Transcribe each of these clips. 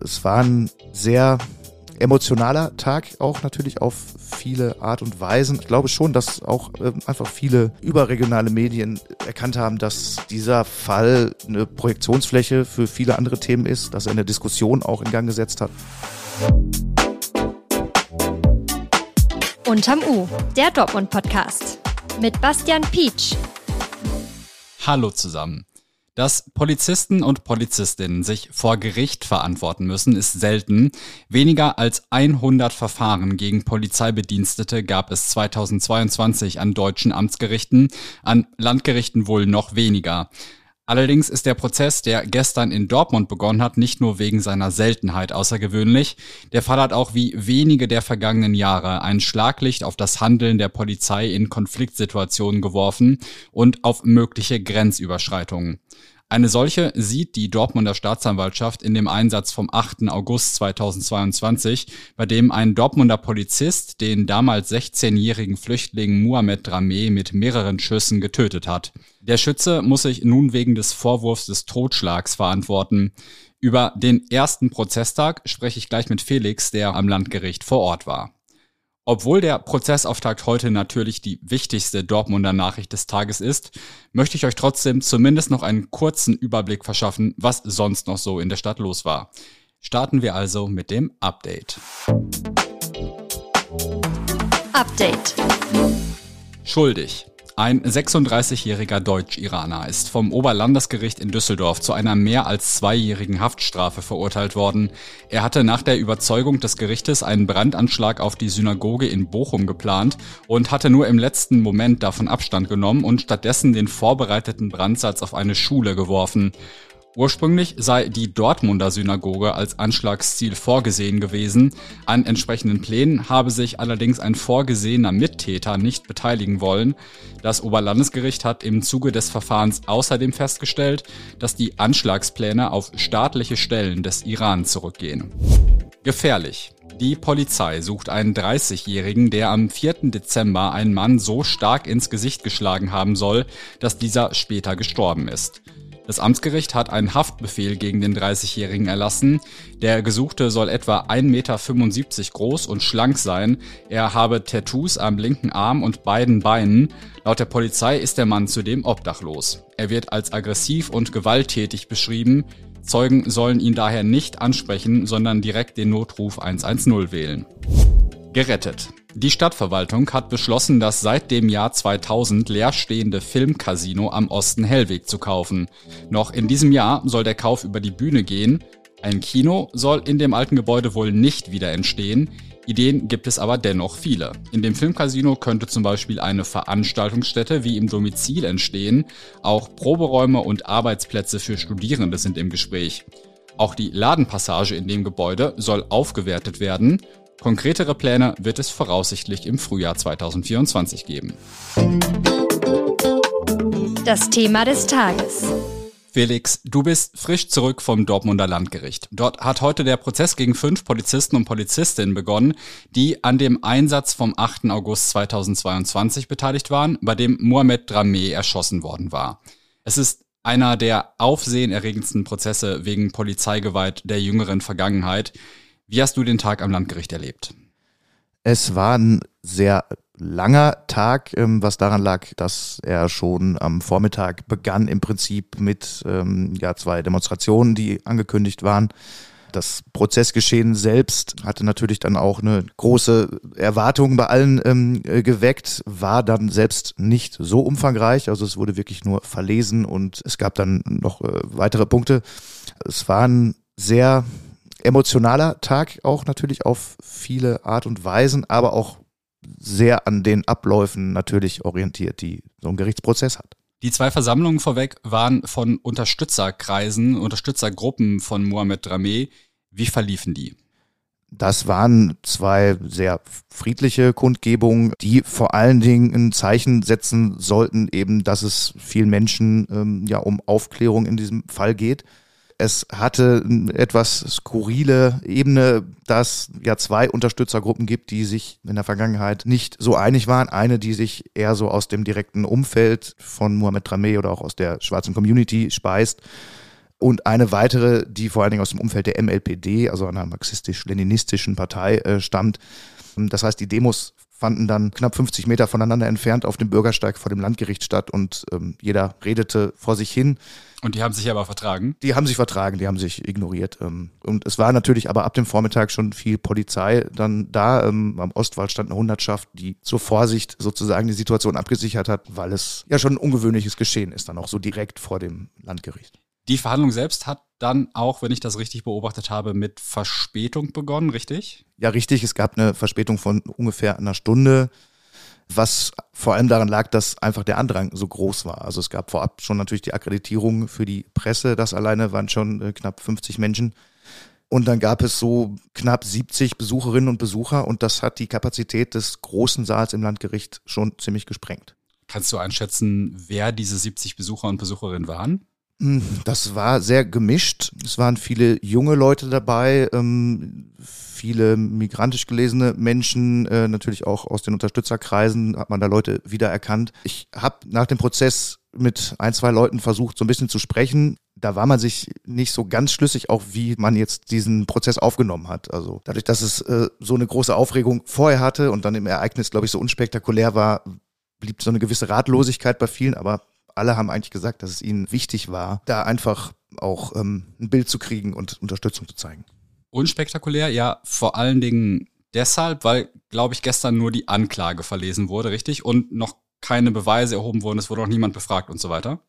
Es war ein sehr emotionaler Tag auch natürlich auf viele Art und Weisen. Ich glaube schon, dass auch äh, einfach viele überregionale Medien erkannt haben, dass dieser Fall eine Projektionsfläche für viele andere Themen ist, dass er eine Diskussion auch in Gang gesetzt hat. Unterm U, der Dortmund-Podcast mit Bastian Pietsch. Hallo zusammen. Dass Polizisten und Polizistinnen sich vor Gericht verantworten müssen, ist selten. Weniger als 100 Verfahren gegen Polizeibedienstete gab es 2022 an deutschen Amtsgerichten, an Landgerichten wohl noch weniger. Allerdings ist der Prozess, der gestern in Dortmund begonnen hat, nicht nur wegen seiner Seltenheit außergewöhnlich. Der Fall hat auch wie wenige der vergangenen Jahre ein Schlaglicht auf das Handeln der Polizei in Konfliktsituationen geworfen und auf mögliche Grenzüberschreitungen. Eine solche sieht die Dortmunder Staatsanwaltschaft in dem Einsatz vom 8. August 2022, bei dem ein Dortmunder Polizist den damals 16-jährigen Flüchtling Muhammad Drameh mit mehreren Schüssen getötet hat. Der Schütze muss sich nun wegen des Vorwurfs des Totschlags verantworten. Über den ersten Prozesstag spreche ich gleich mit Felix, der am Landgericht vor Ort war. Obwohl der Prozessauftakt heute natürlich die wichtigste Dortmunder Nachricht des Tages ist, möchte ich euch trotzdem zumindest noch einen kurzen Überblick verschaffen, was sonst noch so in der Stadt los war. Starten wir also mit dem Update. Update. Schuldig. Ein 36-jähriger Deutsch-Iraner ist vom Oberlandesgericht in Düsseldorf zu einer mehr als zweijährigen Haftstrafe verurteilt worden. Er hatte nach der Überzeugung des Gerichtes einen Brandanschlag auf die Synagoge in Bochum geplant und hatte nur im letzten Moment davon Abstand genommen und stattdessen den vorbereiteten Brandsatz auf eine Schule geworfen. Ursprünglich sei die Dortmunder Synagoge als Anschlagsziel vorgesehen gewesen. An entsprechenden Plänen habe sich allerdings ein vorgesehener Mittäter nicht beteiligen wollen. Das Oberlandesgericht hat im Zuge des Verfahrens außerdem festgestellt, dass die Anschlagspläne auf staatliche Stellen des Iran zurückgehen. Gefährlich. Die Polizei sucht einen 30-Jährigen, der am 4. Dezember einen Mann so stark ins Gesicht geschlagen haben soll, dass dieser später gestorben ist. Das Amtsgericht hat einen Haftbefehl gegen den 30-Jährigen erlassen. Der Gesuchte soll etwa 1,75 Meter groß und schlank sein. Er habe Tattoos am linken Arm und beiden Beinen. Laut der Polizei ist der Mann zudem obdachlos. Er wird als aggressiv und gewalttätig beschrieben. Zeugen sollen ihn daher nicht ansprechen, sondern direkt den Notruf 110 wählen. Gerettet. Die Stadtverwaltung hat beschlossen, das seit dem Jahr 2000 leerstehende Filmcasino am Osten Hellweg zu kaufen. Noch in diesem Jahr soll der Kauf über die Bühne gehen. Ein Kino soll in dem alten Gebäude wohl nicht wieder entstehen. Ideen gibt es aber dennoch viele. In dem Filmcasino könnte zum Beispiel eine Veranstaltungsstätte wie im Domizil entstehen. Auch Proberäume und Arbeitsplätze für Studierende sind im Gespräch. Auch die Ladenpassage in dem Gebäude soll aufgewertet werden Konkretere Pläne wird es voraussichtlich im Frühjahr 2024 geben. Das Thema des Tages. Felix, du bist frisch zurück vom Dortmunder Landgericht. Dort hat heute der Prozess gegen fünf Polizisten und Polizistinnen begonnen, die an dem Einsatz vom 8. August 2022 beteiligt waren, bei dem Mohamed Drameh erschossen worden war. Es ist einer der aufsehenerregendsten Prozesse wegen Polizeigewalt der jüngeren Vergangenheit. Wie hast du den Tag am Landgericht erlebt? Es war ein sehr langer Tag, ähm, was daran lag, dass er schon am Vormittag begann im Prinzip mit ähm, ja, zwei Demonstrationen, die angekündigt waren. Das Prozessgeschehen selbst hatte natürlich dann auch eine große Erwartung bei allen ähm, äh, geweckt, war dann selbst nicht so umfangreich. Also es wurde wirklich nur verlesen und es gab dann noch äh, weitere Punkte. Es waren sehr emotionaler Tag auch natürlich auf viele Art und Weisen, aber auch sehr an den Abläufen natürlich orientiert, die so ein Gerichtsprozess hat. Die zwei Versammlungen vorweg waren von Unterstützerkreisen, Unterstützergruppen von Mohamed Drameh. Wie verliefen die? Das waren zwei sehr friedliche Kundgebungen, die vor allen Dingen ein Zeichen setzen sollten, eben, dass es vielen Menschen ähm, ja um Aufklärung in diesem Fall geht. Es hatte eine etwas skurrile Ebene, dass ja zwei Unterstützergruppen gibt, die sich in der Vergangenheit nicht so einig waren. Eine, die sich eher so aus dem direkten Umfeld von Mohamed Drameh oder auch aus der schwarzen Community speist und eine weitere, die vor allen Dingen aus dem Umfeld der MLPD, also einer marxistisch-leninistischen Partei, äh, stammt. Das heißt, die Demos fanden dann knapp 50 Meter voneinander entfernt auf dem Bürgersteig vor dem Landgericht statt und ähm, jeder redete vor sich hin. Und die haben sich aber vertragen? Die haben sich vertragen, die haben sich ignoriert. Ähm, und es war natürlich aber ab dem Vormittag schon viel Polizei dann da. Ähm, am Ostwall stand eine Hundertschaft, die zur Vorsicht sozusagen die Situation abgesichert hat, weil es ja schon ein ungewöhnliches Geschehen ist, dann auch so direkt vor dem Landgericht. Die Verhandlung selbst hat dann auch, wenn ich das richtig beobachtet habe, mit Verspätung begonnen, richtig? Ja, richtig. Es gab eine Verspätung von ungefähr einer Stunde, was vor allem daran lag, dass einfach der Andrang so groß war. Also es gab vorab schon natürlich die Akkreditierung für die Presse. Das alleine waren schon äh, knapp 50 Menschen. Und dann gab es so knapp 70 Besucherinnen und Besucher und das hat die Kapazität des großen Saals im Landgericht schon ziemlich gesprengt. Kannst du einschätzen, wer diese 70 Besucher und Besucherinnen waren? Hm, das war sehr gemischt. Es waren viele junge Leute dabei, ähm, viele migrantisch gelesene Menschen, äh, natürlich auch aus den Unterstützerkreisen hat man da Leute wiedererkannt. Ich habe nach dem Prozess mit ein, zwei Leuten versucht, so ein bisschen zu sprechen. Da war man sich nicht so ganz schlüssig, auch wie man jetzt diesen Prozess aufgenommen hat. Also dadurch, dass es äh, so eine große Aufregung vorher hatte und dann im Ereignis, glaube ich, so unspektakulär war, blieb so eine gewisse Ratlosigkeit bei vielen, aber alle haben eigentlich gesagt, dass es ihnen wichtig war, da einfach auch ähm, ein Bild zu kriegen und Unterstützung zu zeigen. Unspektakulär, ja, vor allen Dingen deshalb, weil, glaube ich, gestern nur die Anklage verlesen wurde, richtig? Und noch keine Beweise erhoben wurden, es wurde auch niemand befragt und so weiter.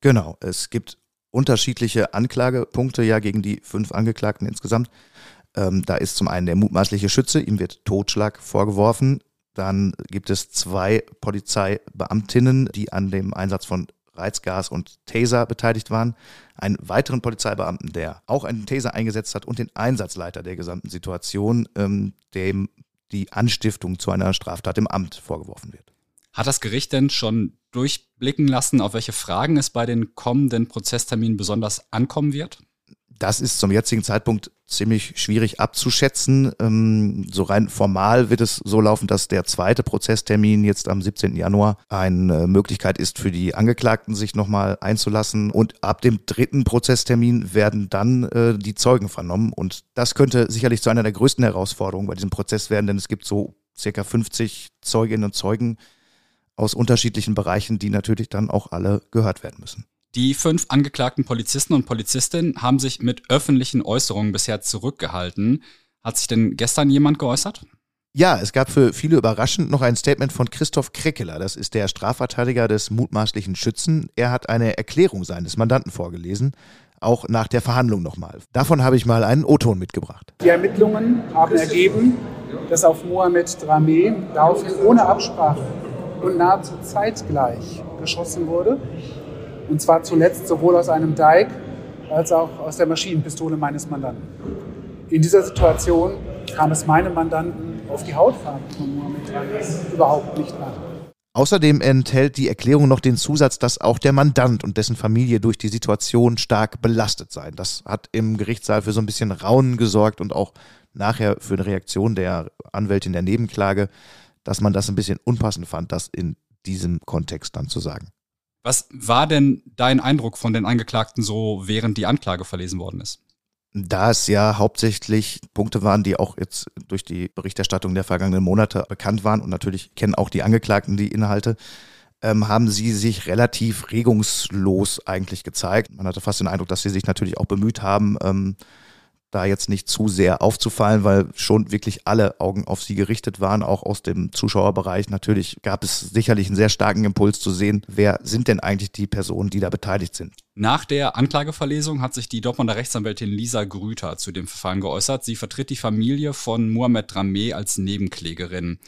Genau, es gibt unterschiedliche Anklagepunkte ja gegen die fünf Angeklagten insgesamt. Ähm, da ist zum einen der mutmaßliche Schütze, ihm wird Totschlag vorgeworfen. Dann gibt es zwei Polizeibeamtinnen, die an dem Einsatz von Reizgas und Taser beteiligt waren, einen weiteren Polizeibeamten, der auch einen Taser eingesetzt hat und den Einsatzleiter der gesamten Situation, ähm, dem die Anstiftung zu einer Straftat im Amt vorgeworfen wird. Hat das Gericht denn schon durchblicken lassen, auf welche Fragen es bei den kommenden Prozessterminen besonders ankommen wird? Das ist zum jetzigen Zeitpunkt ziemlich schwierig abzuschätzen. Ähm, so rein formal wird es so laufen, dass der zweite Prozesstermin jetzt am 17. Januar eine Möglichkeit ist für die Angeklagten, sich nochmal einzulassen. Und ab dem dritten Prozesstermin werden dann äh, die Zeugen vernommen. Und das könnte sicherlich zu einer der größten Herausforderungen bei diesem Prozess werden, denn es gibt so circa 50 Zeuginnen und Zeugen aus unterschiedlichen Bereichen, die natürlich dann auch alle gehört werden müssen. Die fünf angeklagten Polizisten und Polizistinnen haben sich mit öffentlichen Äußerungen bisher zurückgehalten. Hat sich denn gestern jemand geäußert? Ja, es gab für viele überraschend noch ein Statement von Christoph Kreckeler. Das ist der Strafverteidiger des mutmaßlichen Schützen. Er hat eine Erklärung seines Mandanten vorgelesen, auch nach der Verhandlung nochmal. Davon habe ich mal einen O-Ton mitgebracht. Die Ermittlungen haben ergeben, dass auf Mohamed Dramé daraufhin ohne Absprache und nahezu zeitgleich geschossen wurde. Und zwar zuletzt sowohl aus einem Dike als auch aus der Maschinenpistole meines Mandanten. In dieser Situation kam es meinem Mandanten auf die Hautfarbe von Mohammed Ali überhaupt nicht an. Außerdem enthält die Erklärung noch den Zusatz, dass auch der Mandant und dessen Familie durch die Situation stark belastet seien. Das hat im Gerichtssaal für so ein bisschen Raunen gesorgt und auch nachher für eine Reaktion der Anwältin der Nebenklage, dass man das ein bisschen unpassend fand, das in diesem Kontext dann zu sagen. Was war denn dein Eindruck von den Angeklagten so, während die Anklage verlesen worden ist? Da es ja hauptsächlich Punkte waren, die auch jetzt durch die Berichterstattung der vergangenen Monate bekannt waren und natürlich kennen auch die Angeklagten die Inhalte, ähm, haben sie sich relativ regungslos eigentlich gezeigt. Man hatte fast den Eindruck, dass sie sich natürlich auch bemüht haben, ähm, da jetzt nicht zu sehr aufzufallen, weil schon wirklich alle Augen auf sie gerichtet waren, auch aus dem Zuschauerbereich. Natürlich gab es sicherlich einen sehr starken Impuls zu sehen, wer sind denn eigentlich die Personen, die da beteiligt sind. Nach der Anklageverlesung hat sich die Dortmunder Rechtsanwältin Lisa Grüter zu dem Verfahren geäußert. Sie vertritt die Familie von Mohamed Rameh als Nebenklägerin.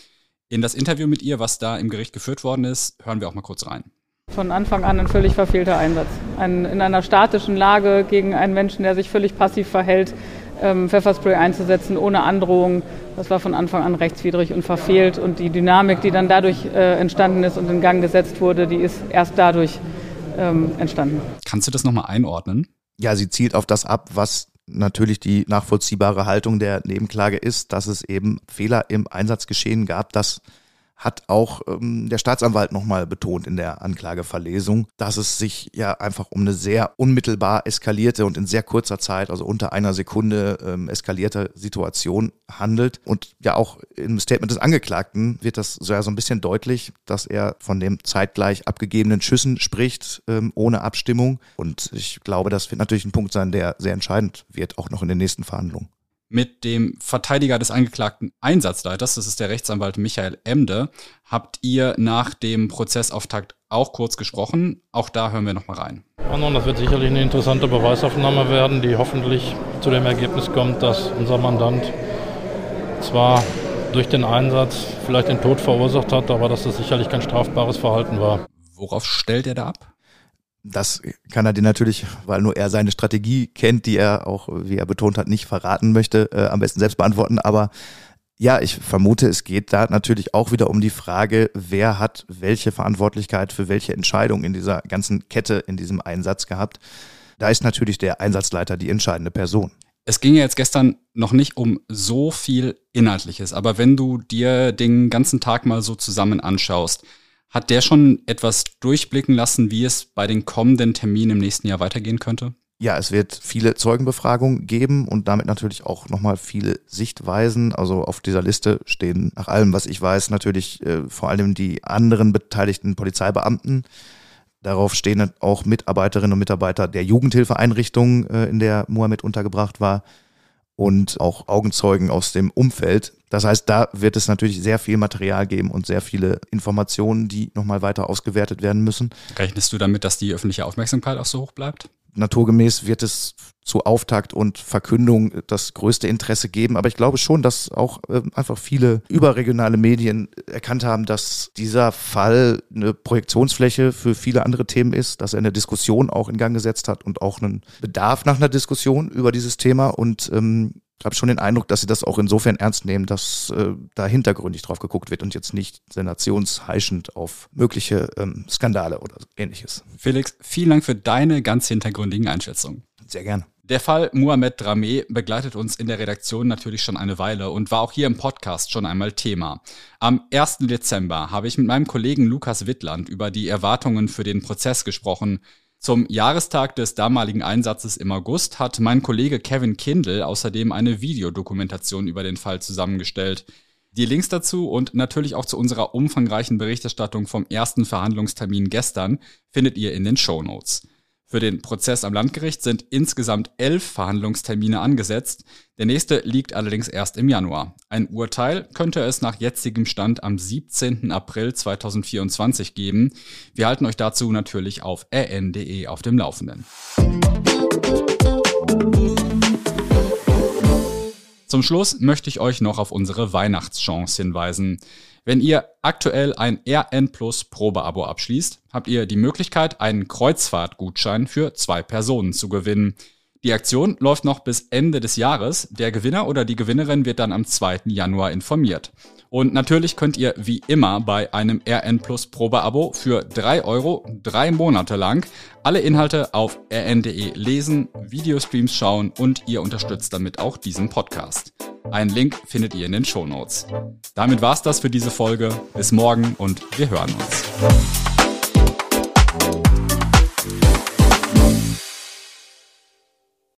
In das Interview mit ihr, was da im Gericht geführt worden ist, hören wir auch mal kurz rein. Von Anfang an ein völlig verfehlter Einsatz. Ein, in einer statischen Lage gegen einen Menschen, der sich völlig passiv verhält, ähm, Pfefferspray einzusetzen ohne Androhung. Das war von Anfang an rechtswidrig und verfehlt. Und die Dynamik, die dann dadurch äh, entstanden ist und in Gang gesetzt wurde, die ist erst dadurch ähm, entstanden. Kannst du das nochmal einordnen? Ja, sie zielt auf das ab, was natürlich die nachvollziehbare Haltung der Nebenklage ist, dass es eben Fehler im Einsatzgeschehen gab, dass hat auch ähm, der Staatsanwalt nochmal betont in der Anklageverlesung, dass es sich ja einfach um eine sehr unmittelbar eskalierte und in sehr kurzer Zeit, also unter einer Sekunde ähm, eskalierte Situation handelt. Und ja auch im Statement des Angeklagten wird das so ja so ein bisschen deutlich, dass er von dem zeitgleich abgegebenen Schüssen spricht, ähm, ohne Abstimmung. Und ich glaube, das wird natürlich ein Punkt sein, der sehr entscheidend wird, auch noch in den nächsten Verhandlungen mit dem Verteidiger des angeklagten Einsatzleiters, das ist der Rechtsanwalt Michael Emde, habt ihr nach dem Prozessauftakt auch kurz gesprochen. Auch da hören wir nochmal rein. Nun, das wird sicherlich eine interessante Beweisaufnahme werden, die hoffentlich zu dem Ergebnis kommt, dass unser Mandant zwar durch den Einsatz vielleicht den Tod verursacht hat, aber dass das sicherlich kein strafbares Verhalten war. Worauf stellt er da ab? Das kann er dir natürlich, weil nur er seine Strategie kennt, die er auch, wie er betont hat, nicht verraten möchte, äh, am besten selbst beantworten. Aber ja, ich vermute, es geht da natürlich auch wieder um die Frage, wer hat welche Verantwortlichkeit für welche Entscheidung in dieser ganzen Kette, in diesem Einsatz gehabt. Da ist natürlich der Einsatzleiter die entscheidende Person. Es ging ja jetzt gestern noch nicht um so viel Inhaltliches, aber wenn du dir den ganzen Tag mal so zusammen anschaust, hat der schon etwas durchblicken lassen, wie es bei den kommenden Terminen im nächsten Jahr weitergehen könnte? Ja, es wird viele Zeugenbefragungen geben und damit natürlich auch nochmal viele Sichtweisen. Also auf dieser Liste stehen nach allem, was ich weiß, natürlich äh, vor allem die anderen beteiligten Polizeibeamten. Darauf stehen auch Mitarbeiterinnen und Mitarbeiter der Jugendhilfeeinrichtung, äh, in der Mohammed untergebracht war und auch Augenzeugen aus dem Umfeld. Das heißt, da wird es natürlich sehr viel Material geben und sehr viele Informationen, die nochmal weiter ausgewertet werden müssen. Rechnest du damit, dass die öffentliche Aufmerksamkeit auch so hoch bleibt? Naturgemäß wird es zu Auftakt und Verkündung das größte Interesse geben. Aber ich glaube schon, dass auch äh, einfach viele überregionale Medien erkannt haben, dass dieser Fall eine Projektionsfläche für viele andere Themen ist, dass er eine Diskussion auch in Gang gesetzt hat und auch einen Bedarf nach einer Diskussion über dieses Thema. Und ähm, habe schon den Eindruck, dass sie das auch insofern ernst nehmen, dass äh, da hintergründig drauf geguckt wird und jetzt nicht sensationsheischend auf mögliche ähm, Skandale oder ähnliches. Felix, vielen Dank für deine ganz hintergründigen Einschätzungen. Sehr gerne. Der Fall Mohamed Dramé begleitet uns in der Redaktion natürlich schon eine Weile und war auch hier im Podcast schon einmal Thema. Am 1. Dezember habe ich mit meinem Kollegen Lukas Wittland über die Erwartungen für den Prozess gesprochen, zum Jahrestag des damaligen Einsatzes im August hat mein Kollege Kevin Kindle außerdem eine Videodokumentation über den Fall zusammengestellt. Die Links dazu und natürlich auch zu unserer umfangreichen Berichterstattung vom ersten Verhandlungstermin gestern findet ihr in den Show Notes. Für den Prozess am Landgericht sind insgesamt elf Verhandlungstermine angesetzt. Der nächste liegt allerdings erst im Januar. Ein Urteil könnte es nach jetzigem Stand am 17. April 2024 geben. Wir halten euch dazu natürlich auf rn.de auf dem Laufenden. Zum Schluss möchte ich euch noch auf unsere Weihnachtschance hinweisen. Wenn ihr aktuell ein RN Plus Probeabo abschließt, habt ihr die Möglichkeit, einen Kreuzfahrtgutschein für zwei Personen zu gewinnen. Die Aktion läuft noch bis Ende des Jahres. Der Gewinner oder die Gewinnerin wird dann am 2. Januar informiert. Und natürlich könnt ihr wie immer bei einem RN Plus Probeabo für drei Euro drei Monate lang alle Inhalte auf rn.de lesen, Videostreams schauen und ihr unterstützt damit auch diesen Podcast. Einen Link findet ihr in den Show Notes. Damit war's das für diese Folge. Bis morgen und wir hören uns.